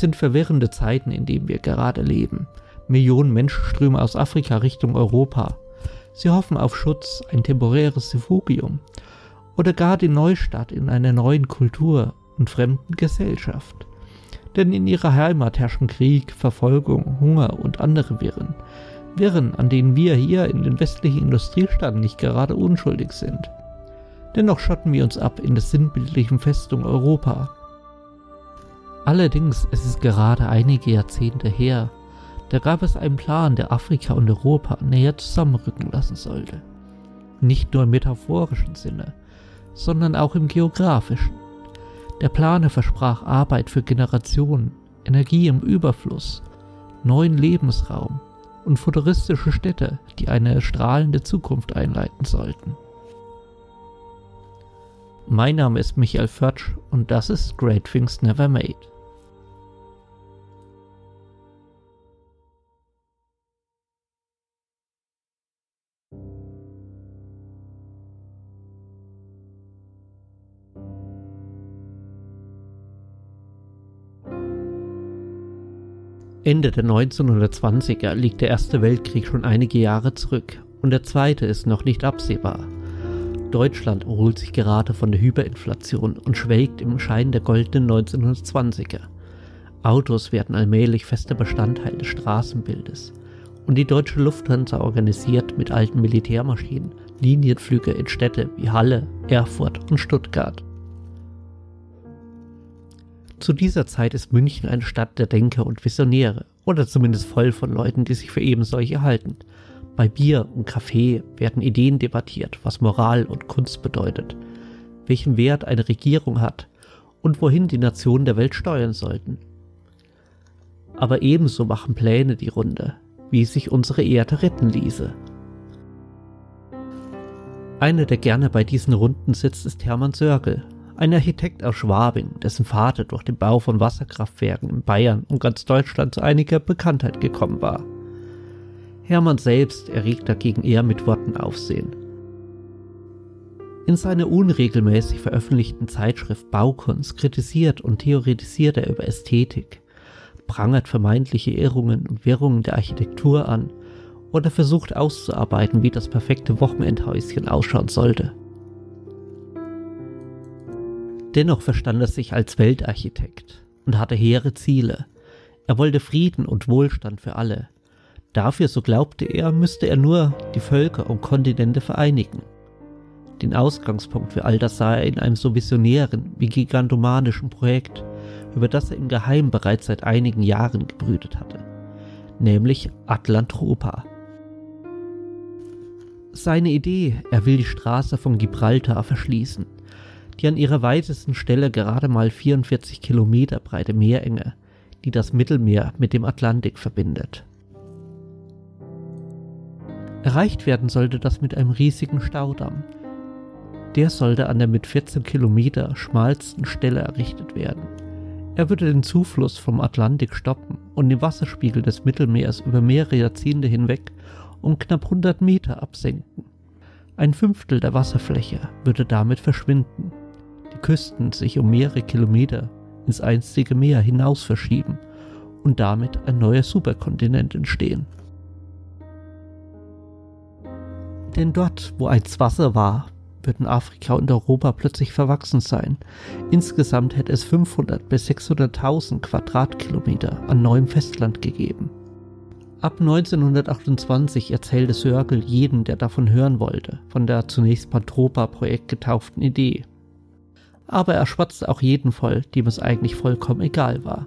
Es sind verwirrende Zeiten, in denen wir gerade leben. Millionen Menschen strömen aus Afrika Richtung Europa. Sie hoffen auf Schutz, ein temporäres Refugium oder gar den Neustart in einer neuen Kultur und fremden Gesellschaft. Denn in ihrer Heimat herrschen Krieg, Verfolgung, Hunger und andere Wirren. Wirren, an denen wir hier in den westlichen Industriestaaten nicht gerade unschuldig sind. Dennoch schotten wir uns ab in der sinnbildlichen Festung Europa. Allerdings ist es gerade einige Jahrzehnte her, da gab es einen Plan, der Afrika und Europa näher zusammenrücken lassen sollte. Nicht nur im metaphorischen Sinne, sondern auch im geografischen. Der Planer versprach Arbeit für Generationen, Energie im Überfluss, neuen Lebensraum und futuristische Städte, die eine strahlende Zukunft einleiten sollten. Mein Name ist Michael Förtsch und das ist Great Things Never Made. Ende der 1920er liegt der Erste Weltkrieg schon einige Jahre zurück und der zweite ist noch nicht absehbar. Deutschland erholt sich gerade von der Hyperinflation und schwelgt im Schein der goldenen 1920er. Autos werden allmählich fester Bestandteil des Straßenbildes und die deutsche Lufthansa organisiert mit alten Militärmaschinen Linienflüge in Städte wie Halle, Erfurt und Stuttgart. Zu dieser Zeit ist München eine Stadt der Denker und Visionäre, oder zumindest voll von Leuten, die sich für eben solche halten. Bei Bier und Kaffee werden Ideen debattiert, was Moral und Kunst bedeutet, welchen Wert eine Regierung hat und wohin die Nationen der Welt steuern sollten. Aber ebenso machen Pläne die Runde, wie sich unsere Erde retten ließe. Einer, der gerne bei diesen Runden sitzt, ist Hermann Sörgel, ein Architekt aus Schwabing, dessen Vater durch den Bau von Wasserkraftwerken in Bayern und ganz Deutschland zu einiger Bekanntheit gekommen war. Hermann selbst erregt dagegen eher mit Worten Aufsehen. In seiner unregelmäßig veröffentlichten Zeitschrift Baukunst kritisiert und theoretisiert er über Ästhetik, prangert vermeintliche Irrungen und Wirrungen der Architektur an oder versucht auszuarbeiten, wie das perfekte Wochenendhäuschen ausschauen sollte. Dennoch verstand er sich als Weltarchitekt und hatte hehre Ziele. Er wollte Frieden und Wohlstand für alle. Dafür, so glaubte er, müsste er nur die Völker und Kontinente vereinigen. Den Ausgangspunkt für all das sah er in einem so visionären wie gigantomanischen Projekt, über das er im Geheimen bereits seit einigen Jahren gebrütet hatte, nämlich Atlantropa. Seine Idee, er will die Straße von Gibraltar verschließen, die an ihrer weitesten Stelle gerade mal 44 Kilometer breite Meerenge, die das Mittelmeer mit dem Atlantik verbindet. Erreicht werden sollte das mit einem riesigen Staudamm. Der sollte an der mit 14 Kilometer schmalsten Stelle errichtet werden. Er würde den Zufluss vom Atlantik stoppen und den Wasserspiegel des Mittelmeers über mehrere Jahrzehnte hinweg um knapp 100 Meter absenken. Ein Fünftel der Wasserfläche würde damit verschwinden die Küsten sich um mehrere Kilometer ins einstige Meer hinaus verschieben und damit ein neuer Superkontinent entstehen. Denn dort, wo einst Wasser war, würden Afrika und Europa plötzlich verwachsen sein. Insgesamt hätte es 500 bis 600.000 Quadratkilometer an neuem Festland gegeben. Ab 1928 erzählte Sörgel jedem, der davon hören wollte, von der zunächst Pantropa-Projekt getauften Idee aber er schwatzte auch jeden voll, dem es eigentlich vollkommen egal war.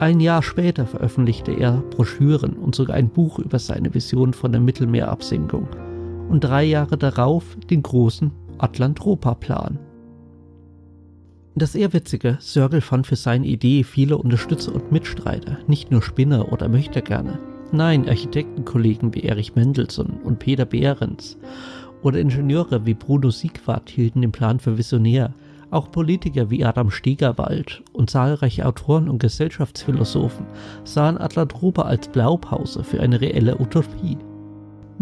Ein Jahr später veröffentlichte er Broschüren und sogar ein Buch über seine Vision von der Mittelmeerabsenkung und drei Jahre darauf den großen Atlantropa-Plan. Das Ehrwitzige, Sörgel fand für seine Idee viele Unterstützer und Mitstreiter, nicht nur Spinner oder Möchtegerne. Nein, Architektenkollegen wie Erich Mendelssohn und Peter Behrens oder Ingenieure wie Bruno Siegwart hielten den Plan für visionär, auch Politiker wie Adam Stegerwald und zahlreiche Autoren und Gesellschaftsphilosophen sahen Atlantropa als Blaupause für eine reelle Utopie.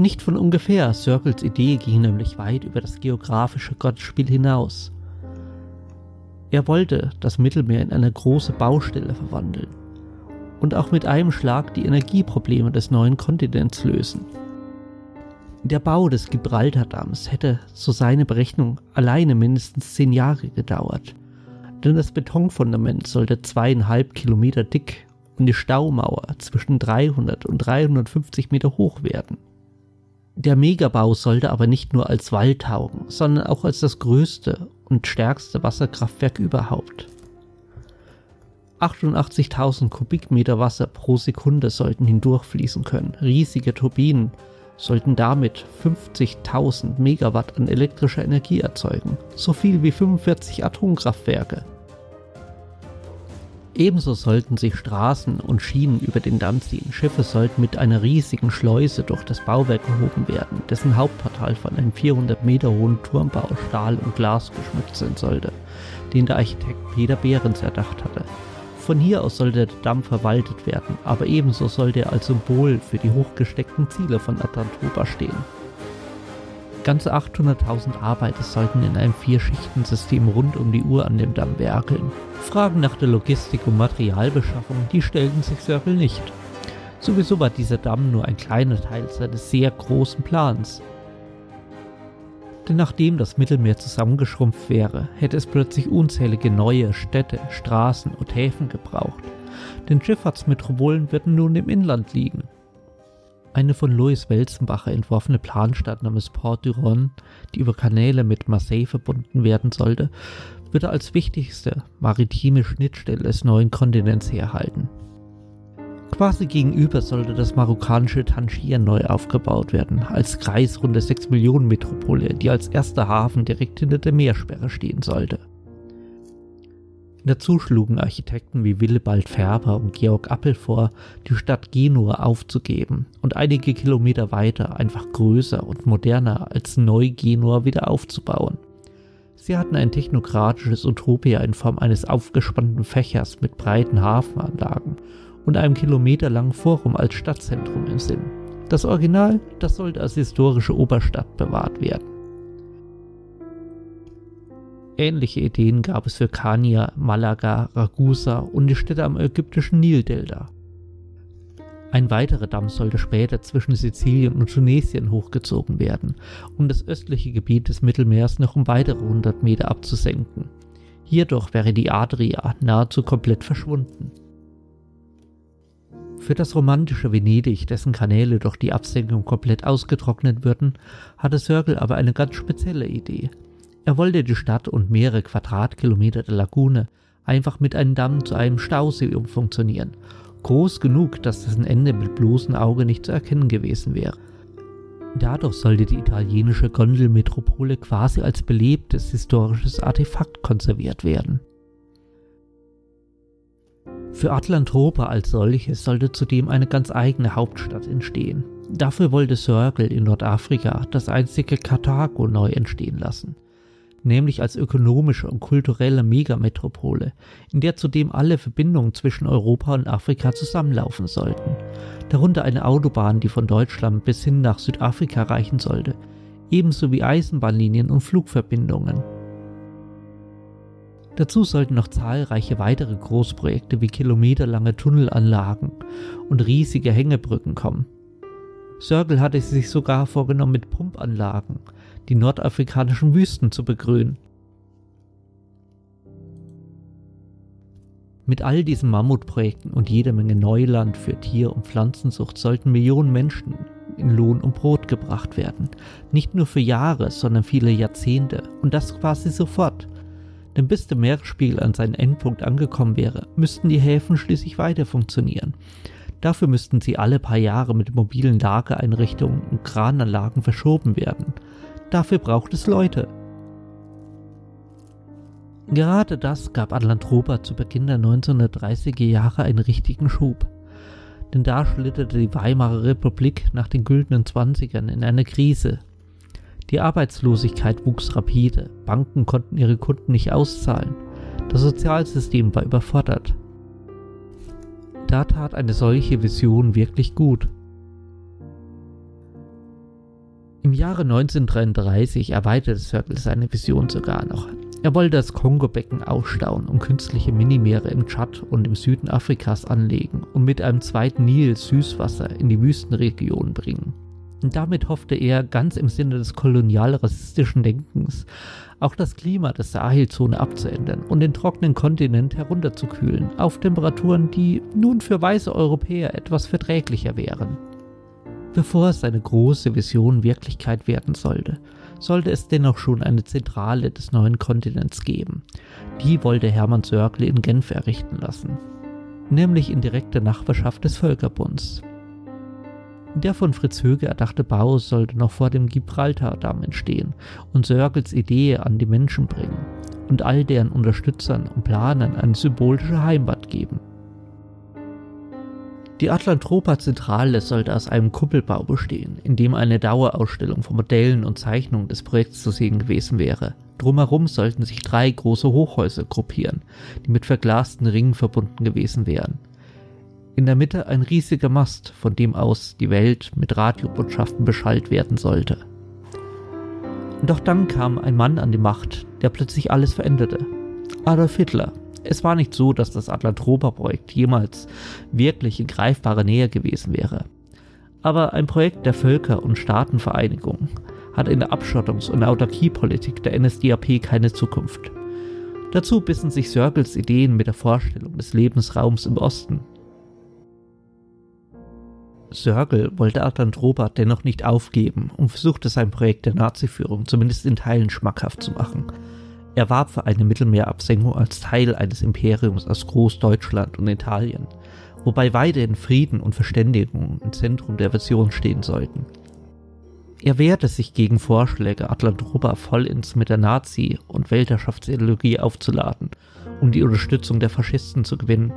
Nicht von ungefähr, Circles Idee ging nämlich weit über das geografische Gottesspiel hinaus. Er wollte das Mittelmeer in eine große Baustelle verwandeln und auch mit einem Schlag die Energieprobleme des neuen Kontinents lösen. Der Bau des Gibraltardamms hätte, so seine Berechnung, alleine mindestens zehn Jahre gedauert, denn das Betonfundament sollte zweieinhalb Kilometer dick und die Staumauer zwischen 300 und 350 Meter hoch werden. Der Megabau sollte aber nicht nur als Wall taugen, sondern auch als das größte und stärkste Wasserkraftwerk überhaupt. 88.000 Kubikmeter Wasser pro Sekunde sollten hindurchfließen können. Riesige Turbinen sollten damit 50.000 Megawatt an elektrischer Energie erzeugen, so viel wie 45 Atomkraftwerke. Ebenso sollten sich Straßen und Schienen über den Damm ziehen. Schiffe sollten mit einer riesigen Schleuse durch das Bauwerk gehoben werden, dessen Hauptportal von einem 400 Meter hohen Turmbau Stahl und Glas geschmückt sein sollte, den der Architekt Peter Behrens erdacht hatte. Von hier aus sollte der Damm verwaltet werden, aber ebenso sollte er als Symbol für die hochgesteckten Ziele von Atlantoba stehen. Ganze 800.000 Arbeiter sollten in einem Vierschichtensystem rund um die Uhr an dem Damm werkeln. Fragen nach der Logistik und Materialbeschaffung, die stellten sich Circle nicht. Sowieso war dieser Damm nur ein kleiner Teil seines sehr großen Plans. Denn nachdem das Mittelmeer zusammengeschrumpft wäre, hätte es plötzlich unzählige neue Städte, Straßen und Häfen gebraucht. Denn Schifffahrtsmetropolen würden nun im Inland liegen. Eine von Louis Welzenbacher entworfene Planstadt namens Port du Rhône, die über Kanäle mit Marseille verbunden werden sollte, würde als wichtigste maritime Schnittstelle des neuen Kontinents herhalten. Quasi gegenüber sollte das marokkanische Tangier neu aufgebaut werden, als kreisrunde 6 Millionen Metropole, die als erster Hafen direkt hinter der Meersperre stehen sollte. Dazu schlugen Architekten wie Willibald Färber und Georg Appel vor, die Stadt Genua aufzugeben und einige Kilometer weiter einfach größer und moderner als Neu-Genua wieder aufzubauen. Sie hatten ein technokratisches Utopia in Form eines aufgespannten Fächers mit breiten Hafenanlagen und einem kilometerlangen Forum als Stadtzentrum im Sinn. Das Original, das sollte als historische Oberstadt bewahrt werden. Ähnliche Ideen gab es für Kania, Malaga, Ragusa und die Städte am ägyptischen Nildelta. Ein weiterer Damm sollte später zwischen Sizilien und Tunesien hochgezogen werden, um das östliche Gebiet des Mittelmeers noch um weitere 100 Meter abzusenken. Hierdurch wäre die Adria nahezu komplett verschwunden. Für das romantische Venedig, dessen Kanäle durch die Absenkung komplett ausgetrocknet würden, hatte Sörgel aber eine ganz spezielle Idee. Er wollte die Stadt und mehrere Quadratkilometer der Lagune einfach mit einem Damm zu einem Stausee umfunktionieren, groß genug, dass dessen Ende mit bloßem Auge nicht zu erkennen gewesen wäre. Dadurch sollte die italienische Gondelmetropole quasi als belebtes historisches Artefakt konserviert werden. Für Atlantropa als solches sollte zudem eine ganz eigene Hauptstadt entstehen. Dafür wollte Circle in Nordafrika das einzige Karthago neu entstehen lassen, nämlich als ökonomische und kulturelle Megametropole, in der zudem alle Verbindungen zwischen Europa und Afrika zusammenlaufen sollten, darunter eine Autobahn, die von Deutschland bis hin nach Südafrika reichen sollte, ebenso wie Eisenbahnlinien und Flugverbindungen. Dazu sollten noch zahlreiche weitere Großprojekte wie kilometerlange Tunnelanlagen und riesige Hängebrücken kommen. Circle hatte sich sogar vorgenommen, mit Pumpanlagen die nordafrikanischen Wüsten zu begrünen. Mit all diesen Mammutprojekten und jede Menge Neuland für Tier- und Pflanzenzucht sollten Millionen Menschen in Lohn und Brot gebracht werden. Nicht nur für Jahre, sondern viele Jahrzehnte. Und das quasi sofort. Denn bis der Meeresspiegel an seinen Endpunkt angekommen wäre, müssten die Häfen schließlich weiter funktionieren. Dafür müssten sie alle paar Jahre mit mobilen Lagereinrichtungen und Krananlagen verschoben werden. Dafür braucht es Leute. Gerade das gab Atlantropa zu Beginn der 1930er Jahre einen richtigen Schub. Denn da schlitterte die Weimarer Republik nach den güldenen Zwanzigern in eine Krise, die Arbeitslosigkeit wuchs rapide, Banken konnten ihre Kunden nicht auszahlen, das Sozialsystem war überfordert. Da tat eine solche Vision wirklich gut. Im Jahre 1933 erweiterte Circle seine Vision sogar noch. Er wollte das Kongo-Becken aufstauen und künstliche Minimeere im Tschad und im Süden Afrikas anlegen und mit einem zweiten Nil Süßwasser in die Wüstenregion bringen. Und damit hoffte er, ganz im Sinne des kolonial-rassistischen Denkens, auch das Klima der Sahelzone abzuändern und den trockenen Kontinent herunterzukühlen auf Temperaturen, die nun für weiße Europäer etwas verträglicher wären. Bevor seine große Vision Wirklichkeit werden sollte, sollte es dennoch schon eine Zentrale des neuen Kontinents geben. Die wollte Hermann Sörgle in Genf errichten lassen, nämlich in direkter Nachbarschaft des Völkerbunds. Der von Fritz Höge erdachte Bau sollte noch vor dem Gibraltardamm entstehen und Sörgels Idee an die Menschen bringen und all deren Unterstützern und Planern eine symbolische Heimat geben. Die Atlantropa Zentrale sollte aus einem Kuppelbau bestehen, in dem eine Dauerausstellung von Modellen und Zeichnungen des Projekts zu sehen gewesen wäre. Drumherum sollten sich drei große Hochhäuser gruppieren, die mit verglasten Ringen verbunden gewesen wären. In der Mitte ein riesiger Mast, von dem aus die Welt mit Radiobotschaften beschallt werden sollte. Doch dann kam ein Mann an die Macht, der plötzlich alles veränderte. Adolf Hitler, es war nicht so, dass das Atlantropa-Projekt jemals wirklich in greifbarer Nähe gewesen wäre. Aber ein Projekt der Völker- und Staatenvereinigung hat in der Abschottungs- und Autarkiepolitik der NSDAP keine Zukunft. Dazu bissen sich Sörgels Ideen mit der Vorstellung des Lebensraums im Osten. Sörgel wollte Atlantropa dennoch nicht aufgeben und versuchte sein Projekt der Naziführung zumindest in Teilen schmackhaft zu machen – er warb für eine Mittelmeerabsenkung als Teil eines Imperiums aus Großdeutschland und Italien, wobei weiterhin Frieden und Verständigung im Zentrum der Version stehen sollten. Er wehrte sich gegen Vorschläge, Atlantropa vollends mit der Nazi- und Weltherrschaftsideologie aufzuladen, um die Unterstützung der Faschisten zu gewinnen,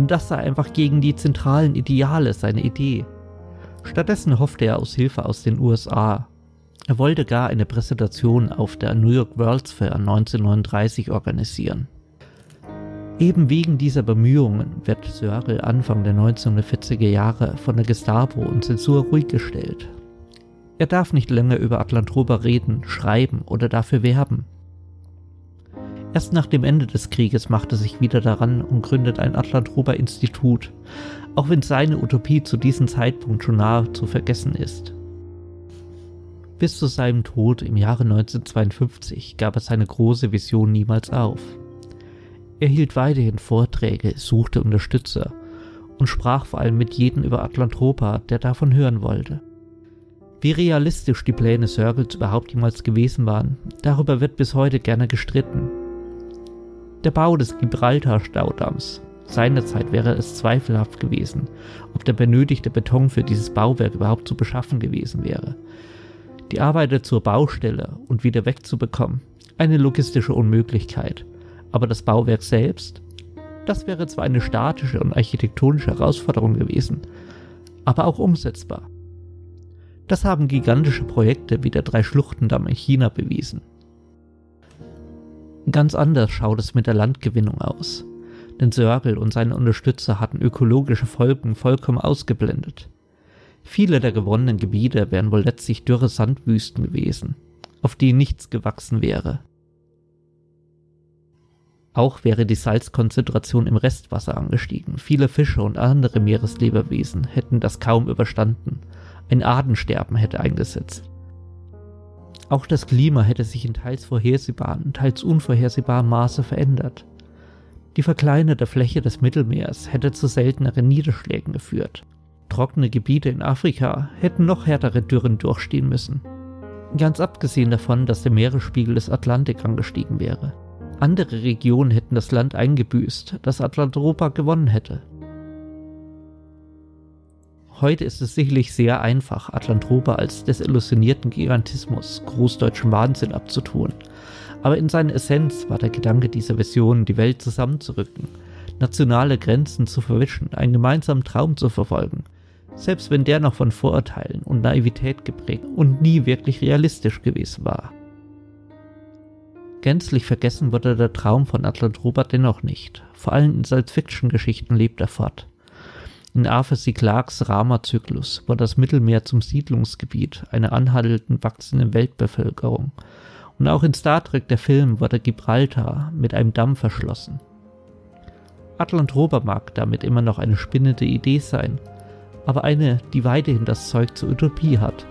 denn das sei einfach gegen die zentralen Ideale seiner Idee. Stattdessen hoffte er aus Hilfe aus den USA, er wollte gar eine Präsentation auf der New York World's Fair 1939 organisieren. Eben wegen dieser Bemühungen wird Sörgel Anfang der 1940er Jahre von der Gestapo und Zensur ruhig gestellt. Er darf nicht länger über Atlantropa reden, schreiben oder dafür werben. Erst nach dem Ende des Krieges macht er sich wieder daran und gründet ein Atlantropa-Institut, auch wenn seine Utopie zu diesem Zeitpunkt schon nahe zu vergessen ist. Bis zu seinem Tod im Jahre 1952 gab er seine große Vision niemals auf. Er hielt weiterhin Vorträge, suchte Unterstützer und sprach vor allem mit jedem über Atlantropa, der davon hören wollte. Wie realistisch die Pläne Circles überhaupt jemals gewesen waren, darüber wird bis heute gerne gestritten. Der Bau des Gibraltar-Staudamms. Seinerzeit wäre es zweifelhaft gewesen, ob der benötigte Beton für dieses Bauwerk überhaupt zu beschaffen gewesen wäre die Arbeiter zur Baustelle und wieder wegzubekommen. Eine logistische Unmöglichkeit. Aber das Bauwerk selbst, das wäre zwar eine statische und architektonische Herausforderung gewesen, aber auch umsetzbar. Das haben gigantische Projekte wie der Drei-Schluchtendamm in China bewiesen. Ganz anders schaut es mit der Landgewinnung aus, denn Sörgel und seine Unterstützer hatten ökologische Folgen vollkommen ausgeblendet. Viele der gewonnenen Gebiete wären wohl letztlich dürre Sandwüsten gewesen, auf denen nichts gewachsen wäre. Auch wäre die Salzkonzentration im Restwasser angestiegen. Viele Fische und andere Meereslebewesen hätten das kaum überstanden. Ein Artensterben hätte eingesetzt. Auch das Klima hätte sich in teils vorhersehbaren, teils unvorhersehbarem Maße verändert. Die verkleinerte Fläche des Mittelmeers hätte zu selteneren Niederschlägen geführt trockene Gebiete in Afrika hätten noch härtere Dürren durchstehen müssen. Ganz abgesehen davon, dass der Meeresspiegel des Atlantik angestiegen wäre. Andere Regionen hätten das Land eingebüßt, das Atlantropa gewonnen hätte. Heute ist es sicherlich sehr einfach, Atlantropa als desillusionierten Gigantismus, großdeutschen Wahnsinn abzutun. Aber in seiner Essenz war der Gedanke dieser Vision, die Welt zusammenzurücken, nationale Grenzen zu verwischen, einen gemeinsamen Traum zu verfolgen – selbst wenn der noch von Vorurteilen und Naivität geprägt und nie wirklich realistisch gewesen war. Gänzlich vergessen wurde der Traum von Atlantropa dennoch nicht, vor allem in Science-Fiction-Geschichten lebt er fort. In Arthur C. Clarks Rama-Zyklus wurde das Mittelmeer zum Siedlungsgebiet einer anhaltend wachsenden Weltbevölkerung Und auch in Star Trek der Film wurde Gibraltar mit einem Damm verschlossen. Atlantrober mag damit immer noch eine spinnende Idee sein, aber eine, die weiterhin das Zeug zur Utopie hat.